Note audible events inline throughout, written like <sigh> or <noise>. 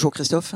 Bonjour Christophe.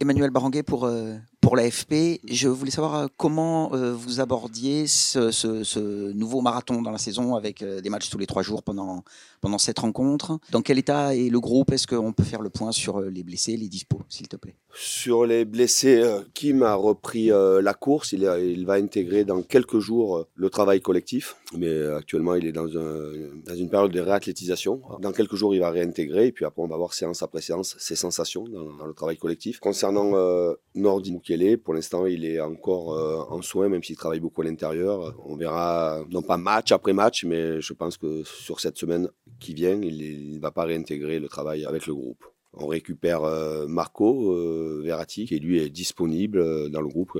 Emmanuel Baranguet pour, euh, pour l'AFP. Je voulais savoir euh, comment euh, vous abordiez ce, nouveau marathon dans la saison avec des matchs tous les trois jours pendant, pendant cette rencontre. Dans quel état est le groupe? Est-ce qu'on peut faire le point sur les blessés, les dispos, s'il te plaît? Sur les blessés, Kim a repris la course? Il, va intégrer dans quelques jours le travail collectif. Mais actuellement, il est dans, une période de réathlétisation. Dans quelques jours, il va réintégrer. Et puis après, on va voir séance après séance ses sensations dans, le travail collectif. Concernant Concernant euh, Nordi Pour l'instant, il est encore euh, en soins, même s'il travaille beaucoup à l'intérieur. On verra, non pas match après match, mais je pense que sur cette semaine qui vient, il ne va pas réintégrer le travail avec le groupe. On récupère euh, Marco euh, Verratti, qui lui est disponible dans le groupe.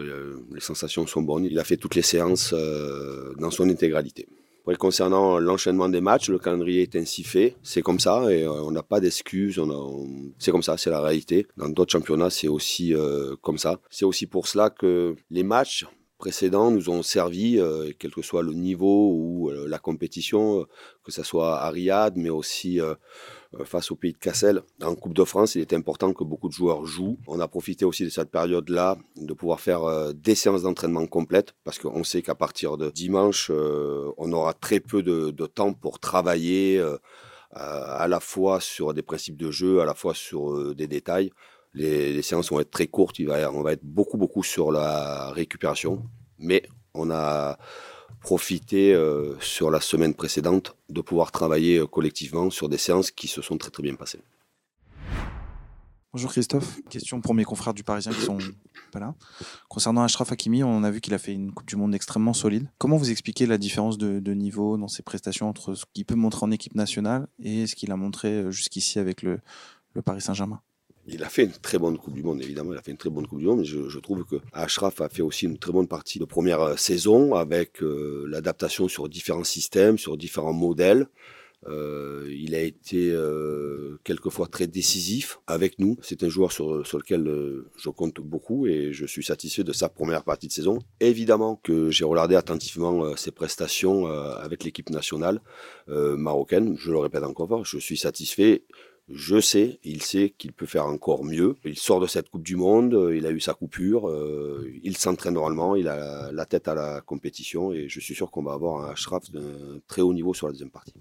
les sensations sont bonnes. Il a fait toutes les séances dans son intégralité concernant l'enchaînement des matchs, le calendrier est ainsi fait. C'est comme ça et euh, on n'a pas d'excuses. C'est comme ça, c'est la réalité. Dans d'autres championnats, c'est aussi euh, comme ça. C'est aussi pour cela que les matchs précédents nous ont servi, euh, quel que soit le niveau ou la compétition, que ce soit à Riyad, mais aussi face au pays de Cassel. En Coupe de France, il est important que beaucoup de joueurs jouent. On a profité aussi de cette période-là de pouvoir faire euh, des séances d'entraînement complètes parce qu'on sait qu'à partir de dimanche, euh, on aura très peu de, temps pour travailler à la fois sur des principes de jeu, à la fois sur des détails. Les, séances vont être très courtes, on va être beaucoup, beaucoup sur la récupération. Mais on a profiter euh, sur la semaine précédente de pouvoir travailler euh, collectivement sur des séances qui se sont très très bien passées. Bonjour Christophe. Question pour mes confrères du Parisien qui sont pas là. Concernant Ashraf Hakimi, on a vu qu'il a fait une Coupe du Monde extrêmement solide. Comment vous expliquez la différence de, niveau dans ses prestations entre ce qu'il peut montrer en équipe nationale et ce qu'il a montré euh, jusqu'ici avec le Paris Saint-Germain? Il a fait une très bonne Coupe du Monde, évidemment. Il a fait une très bonne Coupe du Monde, mais je, trouve que Ashraf a fait aussi une très bonne partie de première euh, saison avec euh, l'adaptation sur différents systèmes, sur différents modèles. Euh, il a été quelquefois très décisif avec nous. C'est un joueur sur, sur lequel je compte beaucoup et je suis satisfait de sa première partie de saison. Évidemment que j'ai regardé attentivement ses prestations avec l'équipe nationale marocaine. Je le répète encore, je suis satisfait. Je sais, il sait qu'il peut faire encore mieux. Il sort de cette Coupe du Monde, euh, il a eu sa coupure, euh, il s'entraîne normalement, il a la tête à la compétition et je suis sûr qu'on va avoir un Ashraf d'un très haut niveau sur la deuxième partie.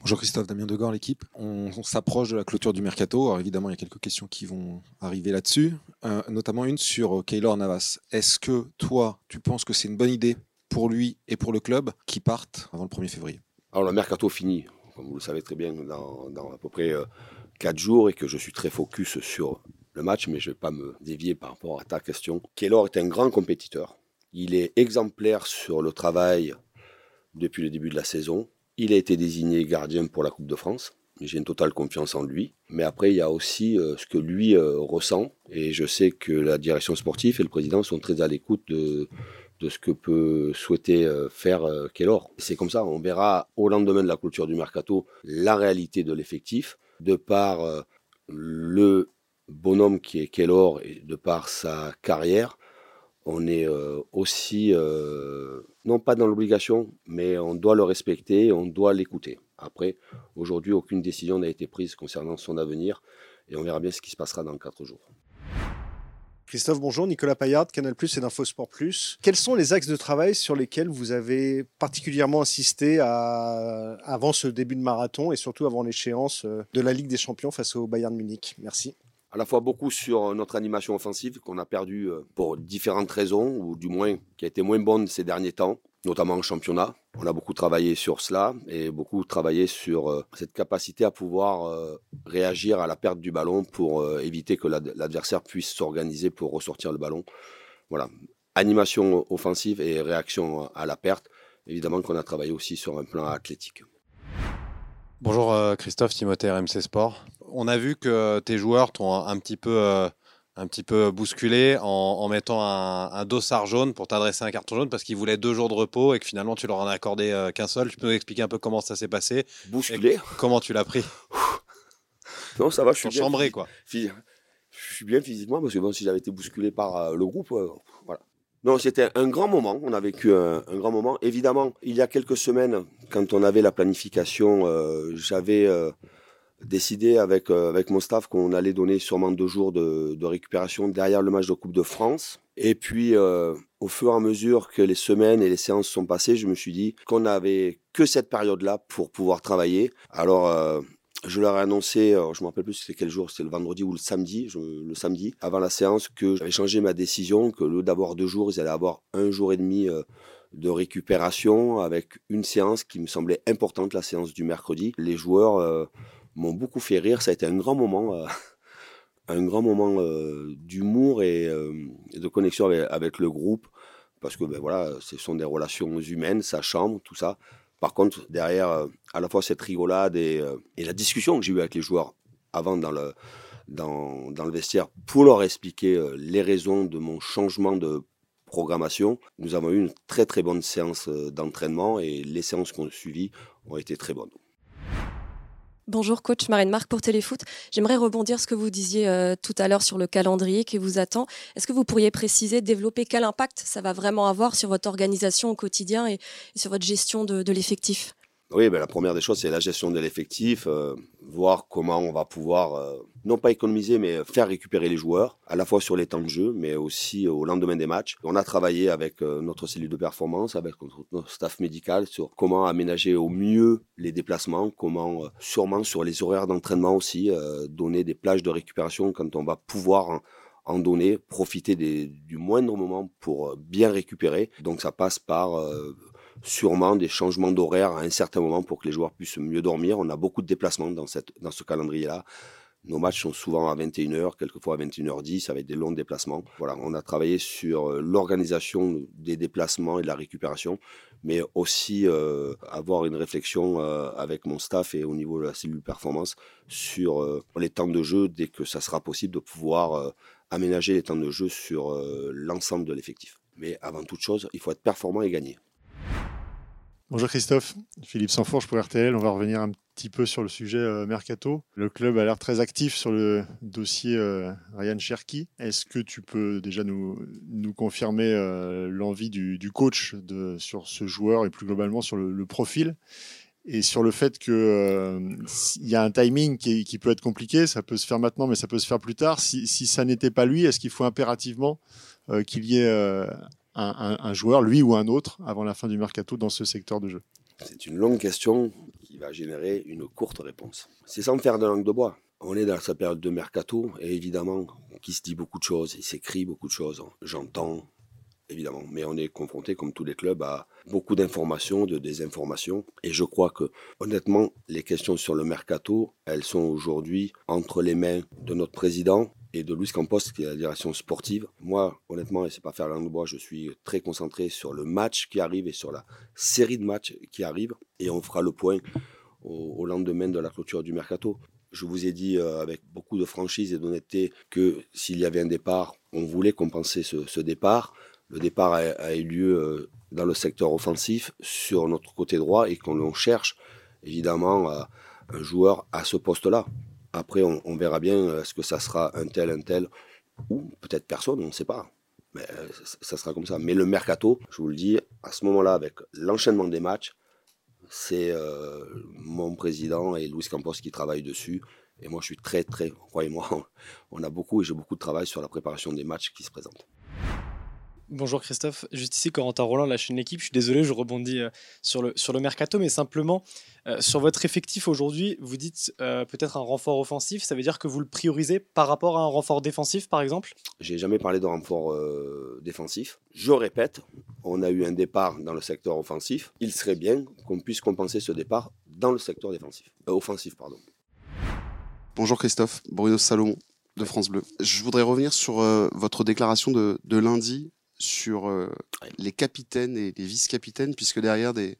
Bonjour Christophe, Damien Degor, l'équipe. On, s'approche de la clôture du mercato. Alors évidemment, il y a quelques questions qui vont arriver là-dessus, euh, notamment une sur Keylor Navas. Est-ce que toi, tu penses que c'est une bonne idée pour lui et pour le club qui partent avant le 1er février? Alors le mercato fini vous le savez très bien, dans, à peu près 4 euh, jours et que je suis très focus sur le match, mais je ne vais pas me dévier par rapport à ta question. Keylor est un grand compétiteur. Il est exemplaire sur le travail depuis le début de la saison. Il a été désigné gardien pour la Coupe de France. J'ai une totale confiance en lui. Mais après, il y a aussi euh, ce que lui euh, ressent. Et je sais que la direction sportive et le président sont très à l'écoute de, de ce que peut souhaiter euh, faire euh, Kellor. C'est comme ça, on verra au lendemain de la clôture du mercato la réalité de l'effectif, de par euh, le bonhomme qui est Kellor et de par sa carrière. On est aussi, non pas dans l'obligation, mais on doit le respecter, on doit l'écouter. Après, aujourd'hui, aucune décision n'a été prise concernant son avenir et on verra bien ce qui se passera dans quatre jours. Christophe, bonjour. Nicolas Payard, Canal Plus et d'Infosport Plus. Quels sont les axes de travail sur lesquels vous avez particulièrement insisté avant ce début de marathon et surtout avant l'échéance euh, de la Ligue des Champions face au Bayern Munich? Merci à la fois beaucoup sur notre animation offensive qu'on a perdue euh, pour différentes raisons, ou du moins qui a été moins bonne ces derniers temps notamment en championnat. On a beaucoup travaillé sur cela et beaucoup travaillé sur euh, cette capacité à pouvoir euh, réagir à la perte du ballon pour euh, éviter que l'adversaire puisse s'organiser pour ressortir le ballon. Voilà, animation offensive et réaction à la perte. Évidemment qu'on a travaillé aussi sur un plan athlétique. Bonjour Christophe, Timothée RMC Sport. On a vu que tes joueurs t'ont un petit peu un petit peu bousculé en, mettant un, dossard jaune pour t'adresser un carton jaune parce qu'ils voulaient deux jours de repos et que finalement tu leur en as accordé euh, qu'un seul. Tu peux nous expliquer un peu comment ça s'est passé Bousculé Comment tu l'as pris? <laughs> Non, ça va, je suis bien. Chambré, quoi. Je suis bien physiquement parce que bon, si j'avais été bousculé par euh, le groupe, euh, voilà. Non, c'était un grand moment. On a vécu un, grand moment. Évidemment, il y a quelques semaines, quand on avait la planification, j'avais décidé avec, euh, avec mon staff qu'on allait donner sûrement deux jours de, récupération derrière le match de Coupe de France. Et puis, euh, au fur et à mesure que les semaines et les séances sont passées, je me suis dit qu'on n'avait que cette période-là pour pouvoir travailler. Alors, euh, je leur ai annoncé, je me rappelle plus c'était quel jour, c'était le vendredi ou le samedi, le samedi, avant la séance, que j'avais changé ma décision, que lieu d'avoir deux jours, ils allaient avoir un jour et demi de récupération avec une séance qui me semblait importante, la séance du mercredi. Les joueurs m'ont beaucoup fait rire, ça a été un grand moment. Euh, <laughs> un grand moment euh, d'humour et, euh, de connexion avec, le groupe parce que ben voilà, ce sont des relations humaines, ça chambre, tout ça. Par contre, derrière, à la fois cette rigolade et, et la discussion que j'ai eue avec les joueurs avant dans le, dans, dans, le vestiaire pour leur expliquer les raisons de mon changement de programmation, nous avons eu une très très bonne séance d'entraînement et les séances qu'on a suivies ont été très bonnes. Bonjour coach Marine Marc pour Téléfoot. J'aimerais rebondir ce que vous disiez euh, tout à l'heure sur le calendrier qui vous attend. Est-ce que vous pourriez préciser, développer quel impact ça va vraiment avoir sur votre organisation au quotidien et, sur votre gestion de l'effectif? Oui, ben la première des choses, c'est la gestion de l'effectif, euh, voir comment on va pouvoir, euh, non pas économiser, mais faire récupérer les joueurs, à la fois sur les temps de jeu, mais aussi au lendemain des matchs. On a travaillé avec euh, notre cellule de performance, avec notre staff médical, sur comment aménager au mieux les déplacements, comment, sûrement sur les horaires d'entraînement aussi, donner des plages de récupération quand on va pouvoir... En, donner, profiter des, du moindre moment pour bien récupérer. Donc ça passe par sûrement des changements d'horaire à un certain moment pour que les joueurs puissent mieux dormir. On a beaucoup de déplacements dans, ce calendrier-là. Nos matchs sont souvent à 21h, quelquefois à 21h10 avec des longs déplacements. Voilà, on a travaillé sur euh, l'organisation des déplacements et de la récupération, mais aussi euh, avoir une réflexion euh, avec mon staff et au niveau de la cellule performance sur les temps de jeu dès que ça sera possible de pouvoir aménager les temps de jeu sur l'ensemble de l'effectif. Mais avant toute chose, il faut être performant et gagner. Bonjour Christophe, Philippe Sanfourche pour RTL. On va revenir un petit peu sur le sujet euh, Mercato. Le club a l'air très actif sur le dossier euh, Ryan Cherky. Est-ce que tu peux déjà nous, confirmer euh, l'envie du, coach sur ce joueur et plus globalement sur le, profil et sur le fait qu'il euh, y a un timing qui, peut être compliqué, ça peut se faire maintenant, mais ça peut se faire plus tard. Si, ça n'était pas lui, est-ce qu'il faut impérativement qu'il y ait un, joueur, lui ou un autre, avant la fin du mercato dans ce secteur de jeu C'est une longue question qui va générer une courte réponse. C'est sans faire de langue de bois. On est dans sa période de mercato et évidemment, qui se dit beaucoup de choses, il s'écrit beaucoup de choses. J'entends, évidemment. Mais on est confronté, comme tous les clubs, à beaucoup d'informations, de désinformations. Et je crois que, honnêtement, les questions sur le mercato, elles sont aujourd'hui entre les mains de notre président et de Luis Campos, qui est la direction sportive. Moi, honnêtement, et c'est pas faire langue de bois, je suis très concentré sur le match qui arrive et sur la série de matchs qui arrivent. Et on fera le point au, lendemain de la clôture du mercato. Je vous ai dit euh, avec beaucoup de franchise et d'honnêteté que s'il y avait un départ, on voulait compenser ce, départ. Le départ a, eu lieu euh, dans le secteur offensif sur notre côté droit et qu'on cherche évidemment un joueur à ce poste-là. Après, on, verra bien est-ce que ça sera un tel, un tel, ou peut-être personne, on ne sait pas. Mais euh, ça sera comme ça. Mais le mercato, je vous le dis, à ce moment-là, avec l'enchaînement des matchs, c'est euh, mon président et Luis Campos qui travaillent dessus. Et moi, je suis très, très, croyez-moi, <laughs> on a beaucoup et j'ai beaucoup de travail sur la préparation des matchs qui se présentent. Bonjour Christophe, juste ici Corentin Roland, la chaîne L'équipe. Je suis désolé, je rebondis euh, sur le, sur le mercato, mais simplement euh, sur votre effectif aujourd'hui, vous dites euh, peut-être un renfort offensif, ça veut dire que vous le priorisez par rapport à un renfort défensif par exemple? J'ai jamais parlé de renfort euh, défensif. Je répète, on a eu un départ dans le secteur offensif. Il serait bien qu'on puisse compenser ce départ dans le secteur défensif, euh, offensif. Pardon. Bonjour Christophe, Bruno Salomon de France Bleu. Je voudrais revenir sur votre déclaration de, de lundi sur euh, les capitaines et les vice-capitaines, puisque derrière des,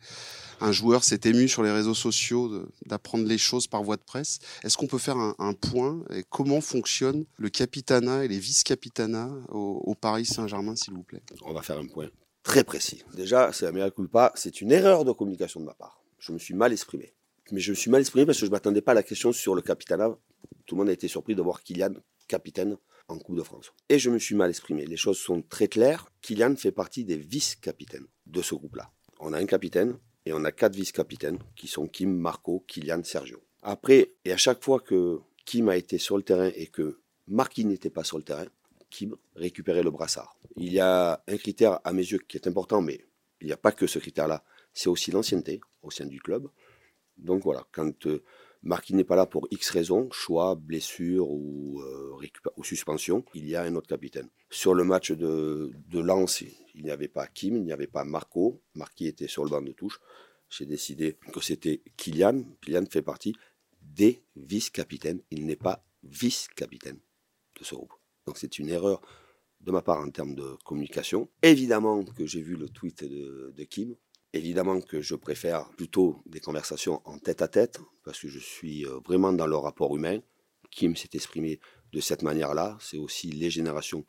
un joueur s'est ému sur les réseaux sociaux d'apprendre les choses par voie de presse. Est-ce qu'on peut faire un, un, point et comment fonctionne le capitanat et les vice-capitanats au, au, Paris Saint-Germain, s'il vous plaît? On va faire un point très précis. Déjà, c'est la meilleure culpa, c'est une erreur de communication de ma part. Je me suis mal exprimé. Mais je me suis mal exprimé parce que je ne m'attendais pas à la question sur le capitanat. Tout le monde a été surpris de voir Kylian capitaine en Coupe de France. Et je me suis mal exprimé. Les choses sont très claires. Kylian fait partie des vice-capitaines de ce groupe-là. On a un capitaine et on a quatre vice-capitaines qui sont Kim, Marco, Kylian, Sergio. Après, et à chaque fois que Kim a été sur le terrain et que Marquis n'était pas sur le terrain, Kim récupérait le brassard. Il y a un critère à mes yeux qui est important, mais il n'y a pas que ce critère-là. C'est aussi l'ancienneté au sein du club. Donc voilà, quand euh, Marquis n'est pas là pour X raisons, choix, blessure ou, euh, ou, suspension, il y a un autre capitaine. Sur le match de, de Lens, il n'y avait pas Kim, il n'y avait pas Marco. Marquis était sur le banc de touche. J'ai décidé que c'était Kylian. Kylian fait partie des vice-capitaines. Il n'est pas vice-capitaine de ce groupe. Donc c'est une erreur de ma part en termes de communication. Évidemment que j'ai vu le tweet de Kim. Évidemment que je préfère plutôt des conversations en tête à tête, parce que je suis euh, vraiment dans le rapport humain. Kim s'est exprimé de cette manière-là. C'est aussi les générations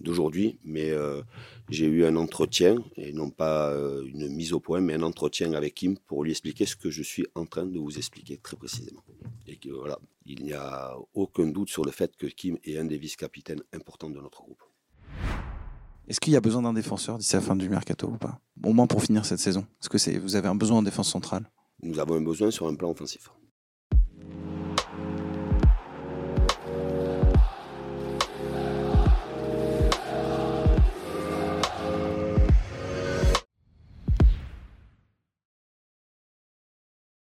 d'aujourd'hui. Mais euh, j'ai eu un entretien, et non pas euh, une mise au point, mais un entretien avec Kim pour lui expliquer ce que je suis en train de vous expliquer très précisément. Et voilà, il n'y a aucun doute sur le fait que Kim est un des vice-capitaines importants de notre groupe. Est-ce qu'il y a besoin d'un défenseur d'ici la fin du mercato ou pas Au moins pour finir cette saison. Est-ce que c'est, vous avez un besoin en défense centrale? Nous avons un besoin sur un plan offensif.